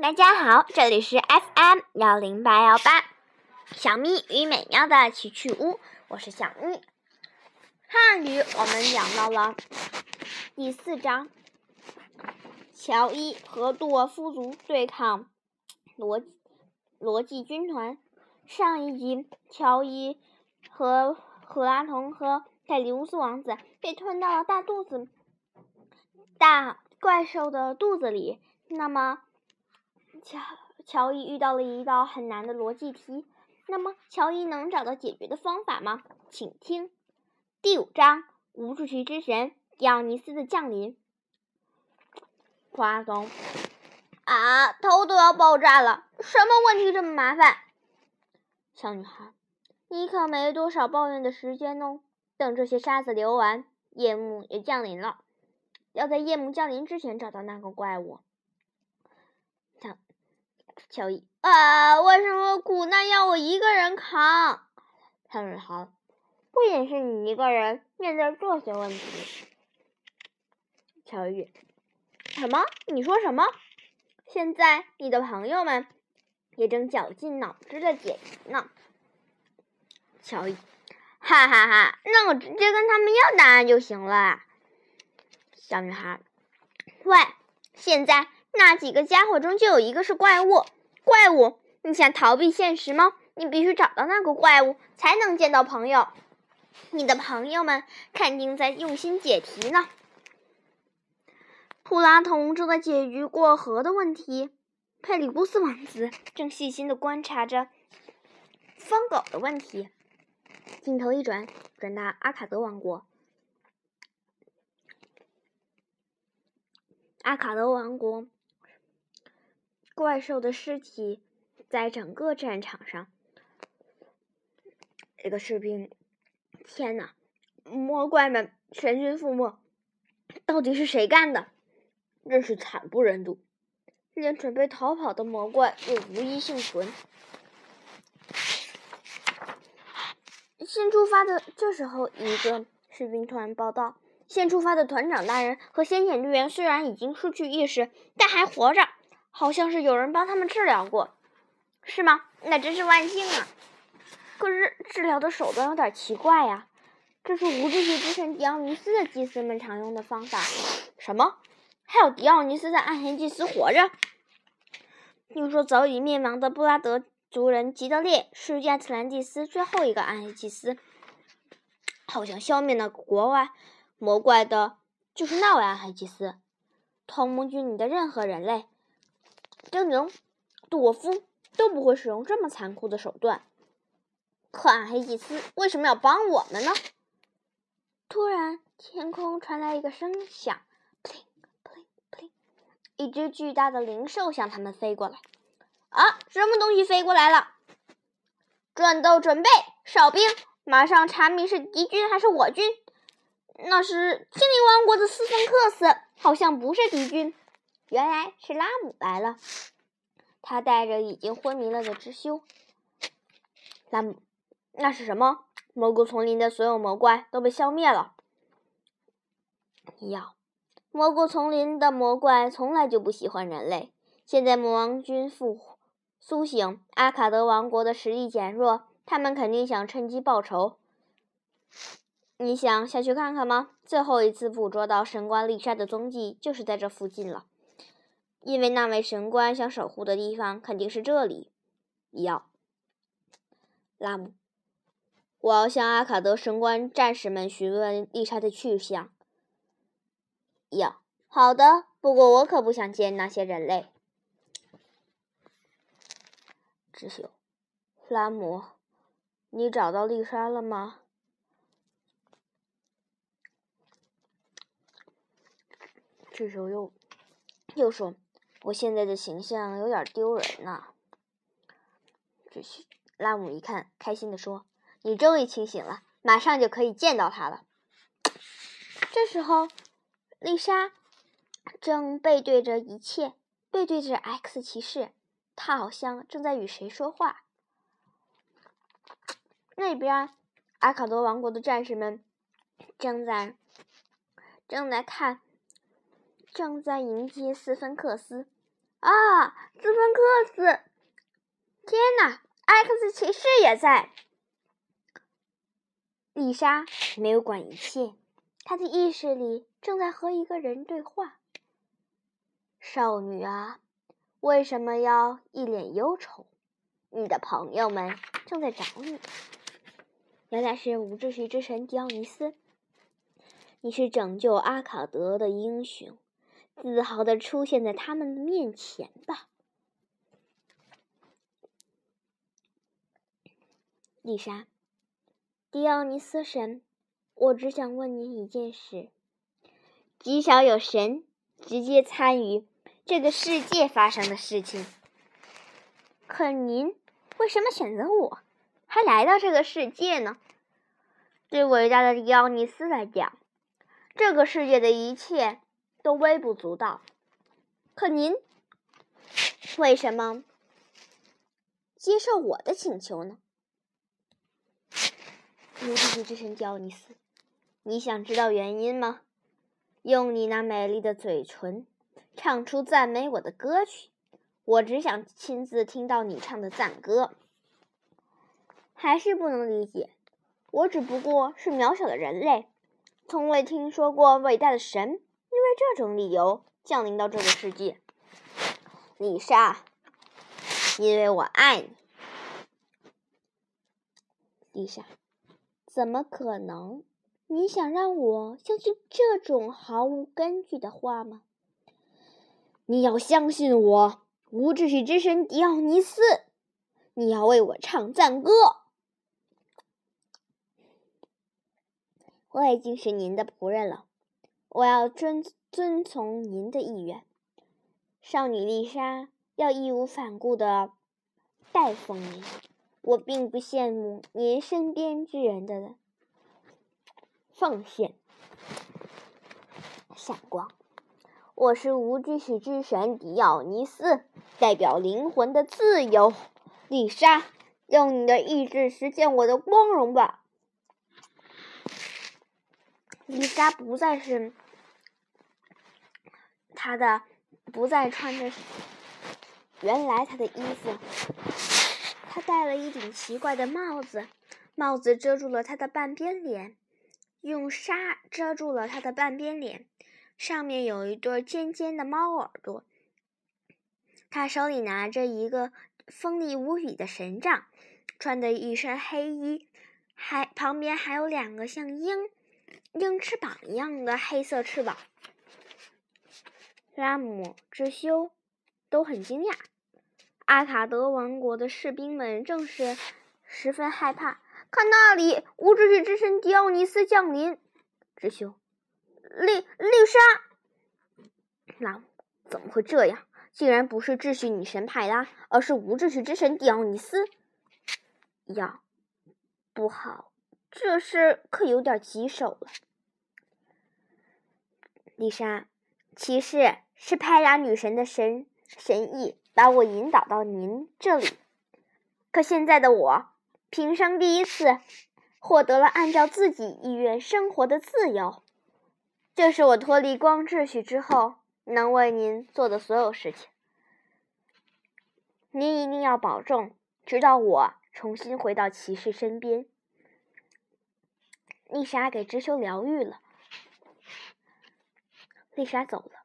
大家好，这里是 FM 幺零八幺八，小咪与美妙的奇趣屋，我是小咪。汉语我们讲到了第四章，乔伊和杜尔夫族对抗罗罗辑军团。上一集，乔伊和和拉童和泰里乌斯王子被吞到了大肚子大怪兽的肚子里，那么。乔乔伊遇到了一道很难的逻辑题，那么乔伊能找到解决的方法吗？请听第五章：无主题之神迪奥尼斯的降临。花松啊，头都要爆炸了！什么问题这么麻烦？小女孩，你可没多少抱怨的时间哦。等这些沙子流完，夜幕也降临了，要在夜幕降临之前找到那个怪物。乔伊啊，为什么苦难要我一个人扛？小女孩，不仅是你一个人面对这些问题。乔伊，什么？你说什么？现在你的朋友们也正绞尽脑汁的解题呢。乔伊，哈哈哈，那我直接跟他们要答案就行了。小女孩，喂，现在。那几个家伙中就有一个是怪物，怪物，你想逃避现实吗？你必须找到那个怪物，才能见到朋友。你的朋友们肯定在用心解题呢。普拉童正在解决过河的问题，佩里乌斯王子正细心的观察着疯狗的问题。镜头一转，转到阿卡德王国。阿卡德王国。怪兽的尸体在整个战场上，这个士兵，天哪！魔怪们全军覆没，到底是谁干的？真是惨不忍睹，连准备逃跑的魔怪也无一幸存。先出发的这时候，一个士兵突然报道：先出发的团长大人和先遣队员虽然已经失去意识，但还活着。好像是有人帮他们治疗过，是吗？那真是万幸啊！可是治疗的手段有点奇怪呀。这是无秩序之神迪奥尼斯的祭司们常用的方法。什么？还有迪奥尼斯的暗黑祭司活着？听说早已灭亡的布拉德族人吉德烈是亚特兰蒂斯最后一个暗黑祭司。好像消灭那个国外魔怪的就是那位暗黑祭司。同盟军里的任何人类。精灵、杜沃夫都不会使用这么残酷的手段。可暗黑祭司为什么要帮我们呢？突然，天空传来一个声响，pling pling pling，一只巨大的灵兽向他们飞过来。啊，什么东西飞过来了？战斗准备，哨兵，马上查明是敌军还是我军。那是精灵王国的斯芬克斯，好像不是敌军。原来是拉姆来了，他带着已经昏迷了的知修。拉姆，那是什么？蘑菇丛林的所有魔怪都被消灭了。要，蘑菇丛林的魔怪从来就不喜欢人类。现在魔王军复苏醒，阿卡德王国的实力减弱，他们肯定想趁机报仇。你想下去看看吗？最后一次捕捉到神官丽莎的踪迹，就是在这附近了。因为那位神官想守护的地方肯定是这里。要，拉姆，我要向阿卡德神官战士们询问丽莎的去向。要，好的。不过我可不想见那些人类。智秀，拉姆，你找到丽莎了吗？智秀又又说。我现在的形象有点丢人呐。这是拉姆一看，开心的说：“你终于清醒了，马上就可以见到他了。”这时候，丽莎正背对着一切，背对着 X 骑士，她好像正在与谁说话。那边，阿卡多王国的战士们正在正在看。正在迎接斯芬克斯，啊，斯芬克斯！天哪，X 骑士也在！丽莎没有管一切，她的意识里正在和一个人对话。少女啊，为什么要一脸忧愁？你的朋友们正在找你。原来是无秩序之神迪奥尼斯，你是拯救阿卡德的英雄。自豪的出现在他们的面前吧，丽莎，迪奥尼斯神，我只想问您一件事：极少有神直接参与这个世界发生的事情，可您为什么选择我，还来到这个世界呢？对伟大的迪奥尼斯来讲，这个世界的一切。都微不足道，可您为什么接受我的请求呢？无秩序之神迪奥尼斯，你想知道原因吗？用你那美丽的嘴唇唱出赞美我的歌曲，我只想亲自听到你唱的赞歌。还是不能理解，我只不过是渺小的人类，从未听说过伟大的神。因为这种理由降临到这个世界，丽莎，因为我爱你，丽莎，怎么可能？你想让我相信这种毫无根据的话吗？你要相信我，无秩序之神迪奥尼斯，你要为我唱赞歌。我已经是您的仆人了。我要遵遵从您的意愿，少女丽莎要义无反顾的代奉您。我并不羡慕您身边之人的奉献。闪光，我是无秩序之神迪奥尼斯，代表灵魂的自由。丽莎，用你的意志实现我的光荣吧。丽莎不再是他的，不再穿着原来他的衣服。他戴了一顶奇怪的帽子，帽子遮住了他的半边脸，用纱遮住了他的半边脸，上面有一对尖尖的猫耳朵。他手里拿着一个锋利无比的神杖，穿的一身黑衣，还旁边还有两个像鹰。鹰翅膀一样的黑色翅膀，拉姆、之修都很惊讶。阿卡德王国的士兵们正是十分害怕。看那里，无秩序之神迪奥尼斯降临！智修，丽丽莎，拉姆，怎么会这样？竟然不是秩序女神派拉，而是无秩序之神迪奥尼斯！呀，不好！这事可有点棘手了，丽莎。骑士是派拉女神的神神意，把我引导到您这里。可现在的我，平生第一次获得了按照自己意愿生活的自由。这是我脱离光秩序之后能为您做的所有事情。您一定要保重，直到我重新回到骑士身边。丽莎给知修疗愈了。丽莎走了，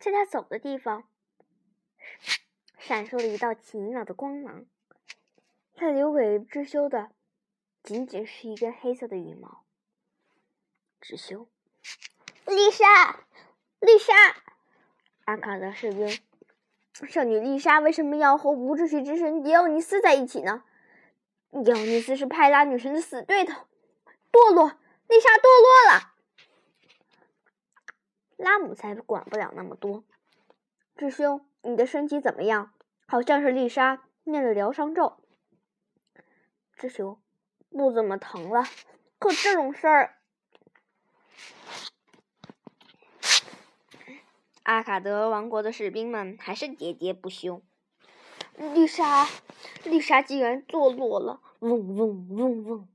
在她走的地方，闪烁了一道奇妙的光芒。她留给知修的，仅仅是一根黑色的羽毛。知修，丽莎，丽莎，阿卡德士兵，少女丽莎为什么要和无秩序之神迪奥尼斯在一起呢？迪奥尼斯是派拉女神的死对头，堕落，丽莎堕落了。拉姆才管不了那么多。智兄，你的身体怎么样？好像是丽莎念了疗伤咒。智兄，不怎么疼了。可这种事儿，阿卡德王国的士兵们还是喋喋不休。丽莎，丽莎竟然堕落了！嗡嗡嗡嗡。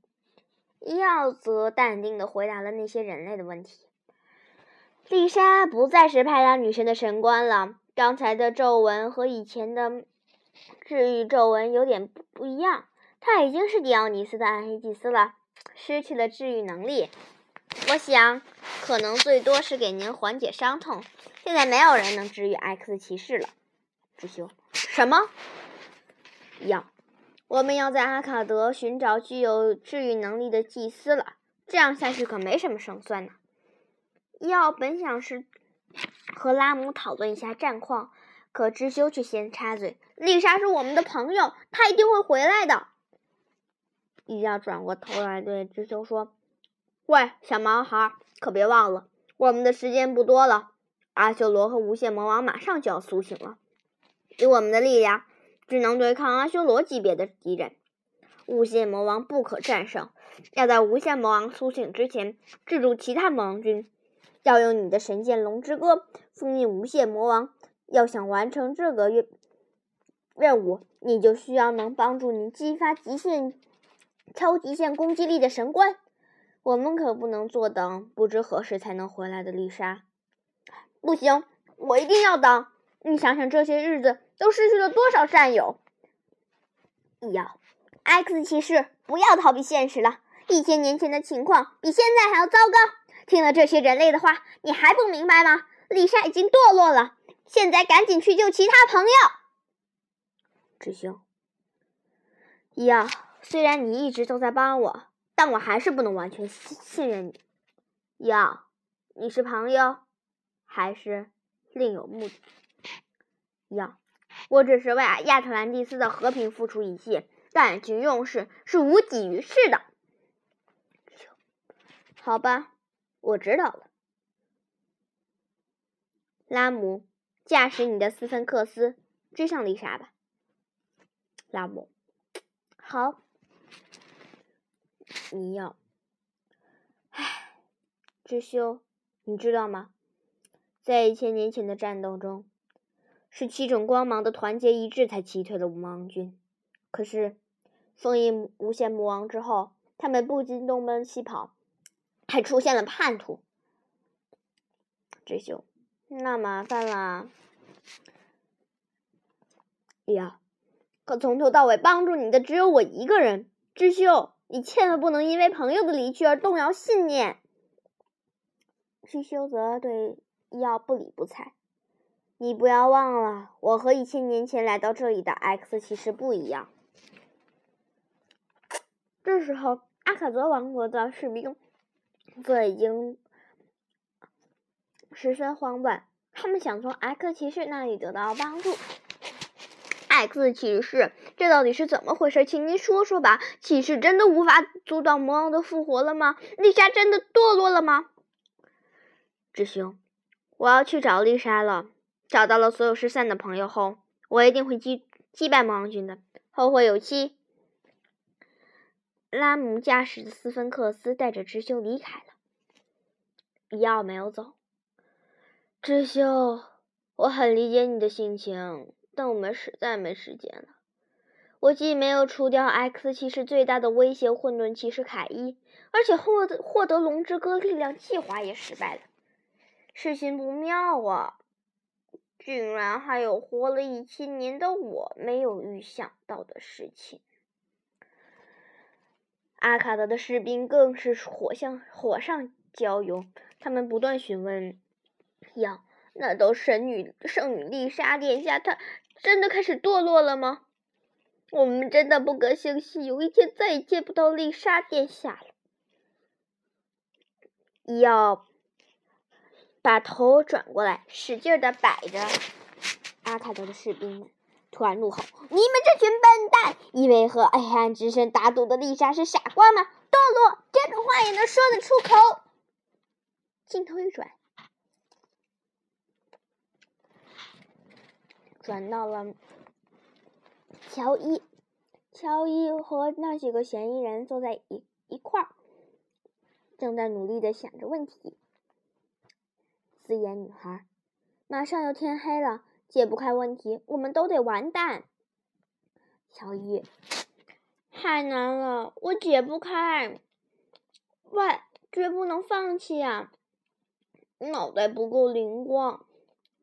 耀则淡定的回答了那些人类的问题。丽莎不再是派拉女神的神官了。刚才的皱纹和以前的治愈皱纹有点不不一样。她已经是迪奥尼斯的暗黑祭司了，失去了治愈能力。我想，可能最多是给您缓解伤痛。现在没有人能治愈 X 骑士了。智修，什么？要，我们要在阿卡德寻找具有治愈能力的祭司了。这样下去可没什么胜算呢。伊奥本想是和拉姆讨论一下战况，可知修却先插嘴：“丽莎是我们的朋友，她一定会回来的。”伊要转过头来对知修说：“喂，小毛孩，可别忘了，我们的时间不多了。阿修罗和无限魔王马上就要苏醒了，以我们的力量，只能对抗阿修罗级别的敌人。无限魔王不可战胜，要在无限魔王苏醒之前制住其他魔王军。”要用你的神剑龙之歌封印无限魔王。要想完成这个任任务，你就需要能帮助你激发极限、超极限攻击力的神官。我们可不能坐等不知何时才能回来的丽莎。不行，我一定要等。你想想，这些日子都失去了多少战友？要，X 骑士，不要逃避现实了。一千年前的情况比现在还要糟糕。听了这些人类的话，你还不明白吗？丽莎已经堕落了，现在赶紧去救其他朋友。智兄，呀，虽然你一直都在帮我，但我还是不能完全信信任你。呀，你是朋友，还是另有目的？呀，我只是为亚特兰蒂斯的和平付出一切，但仅用事是无济于事的。好吧。我知道了，拉姆，驾驶你的斯芬克斯追上丽莎吧。拉姆，好。你要，唉，智修，你知道吗？在一千年前的战斗中，是七种光芒的团结一致才击退了魔王军。可是，封印无限魔王之后，他们不禁东奔西跑。还出现了叛徒，智修，那麻烦了。呀，可从头到尾帮助你的只有我一个人。智秀，你千万不能因为朋友的离去而动摇信念。智修则对药不理不睬。你不要忘了，我和一千年前来到这里的 X 其实不一样。这时候，阿卡泽王国的士兵。这已经十分慌乱，他们想从 X 骑士那里得到帮助。X 骑士，这到底是怎么回事？请您说说吧。骑士真的无法阻挡魔王的复活了吗？丽莎真的堕落了吗？智兄，我要去找丽莎了。找到了所有失散的朋友后，我一定会击击败魔王军的。后会有期。拉姆驾驶的斯芬克斯带着智修离开了。伊奥没有走。智修，我很理解你的心情，但我们实在没时间了。我既没有除掉 X 骑士最大的威胁——混沌骑士凯伊，而且获得获得龙之歌力量计划也失败了。事情不妙啊！竟然还有活了一千年的我没有预想到的事情。阿卡德的士兵更是火向火上浇油，他们不断询问：“呀，那都神女圣女丽莎殿下，她真的开始堕落了吗？我们真的不可相信，有一天再也见不到丽莎殿下了。”要把头转过来，使劲的摆着阿卡德的士兵们。突然怒吼：“你们这群笨蛋，以为和黑暗之神打赌的丽莎是傻瓜吗？堕落这种话也能说得出口？”镜头一转，转到了乔伊。乔伊和那几个嫌疑人坐在一一块儿，正在努力的想着问题。四眼女孩，马上要天黑了。解不开问题，我们都得完蛋。小易，太难了，我解不开。喂，绝不能放弃啊！脑袋不够灵光，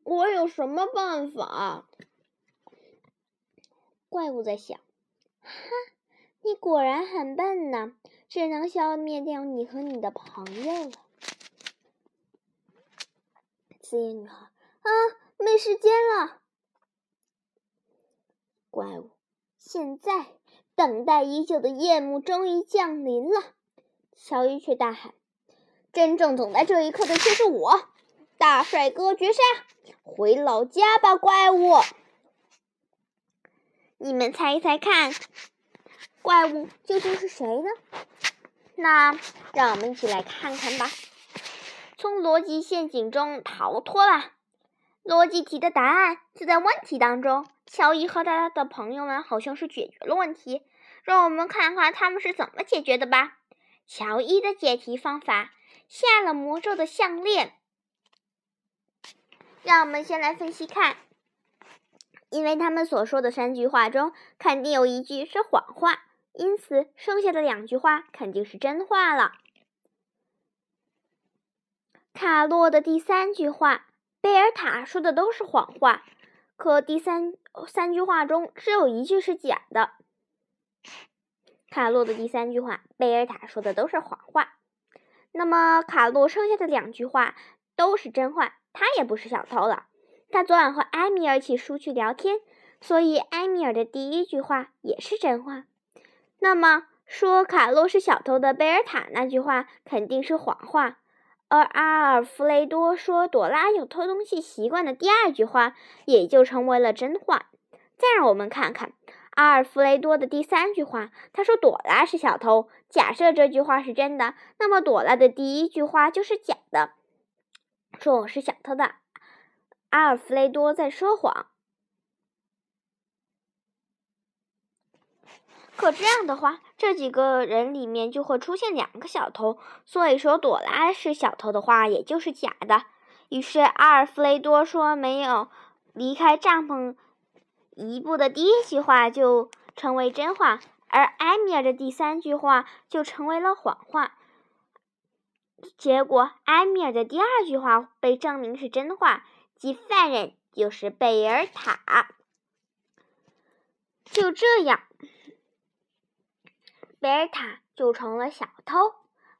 我有什么办法？怪物在想：哈，你果然很笨呢，只能消灭掉你和你的朋友了。紫眼女孩，啊，没时间了。怪物，现在等待已久的夜幕终于降临了。乔伊却大喊：“真正等待这一刻的却是我，大帅哥绝杀！回老家吧，怪物！你们猜一猜看，怪物究竟是谁呢？那让我们一起来看看吧。从逻辑陷阱中逃脱了，逻辑题的答案就在问题当中。乔伊和他的朋友们好像是解决了问题，让我们看看他们是怎么解决的吧。乔伊的解题方法：下了魔咒的项链。让我们先来分析看，因为他们所说的三句话中，肯定有一句是谎话，因此剩下的两句话肯定是真话了。卡洛的第三句话，贝尔塔说的都是谎话，可第三三句话中只有一句是假的。卡洛的第三句话，贝尔塔说的都是谎话。那么，卡洛剩下的两句话都是真话。他也不是小偷了。他昨晚和埃米尔一起出去聊天，所以埃米尔的第一句话也是真话。那么，说卡洛是小偷的贝尔塔那句话肯定是谎话。而阿尔弗雷多说朵拉有偷东西习惯的第二句话也就成为了真话。再让我们看看。阿尔弗雷多的第三句话，他说朵拉是小偷。假设这句话是真的，那么朵拉的第一句话就是假的，说我是小偷的。阿尔弗雷多在说谎。可这样的话，这几个人里面就会出现两个小偷，所以说朵拉是小偷的话也就是假的。于是阿尔弗雷多说没有离开帐篷。一步的第一句话就成为真话，而埃米尔的第三句话就成为了谎话。结果，埃米尔的第二句话被证明是真话，即犯人就是贝尔塔。就这样，贝尔塔就成了小偷。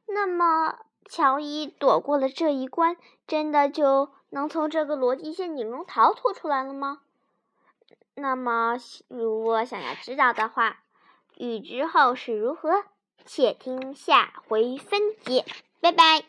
那么，乔伊躲过了这一关，真的就能从这个逻辑陷阱中逃脱出来了吗？那么，如果想要知道的话，欲知后事如何，且听下回分解。拜拜。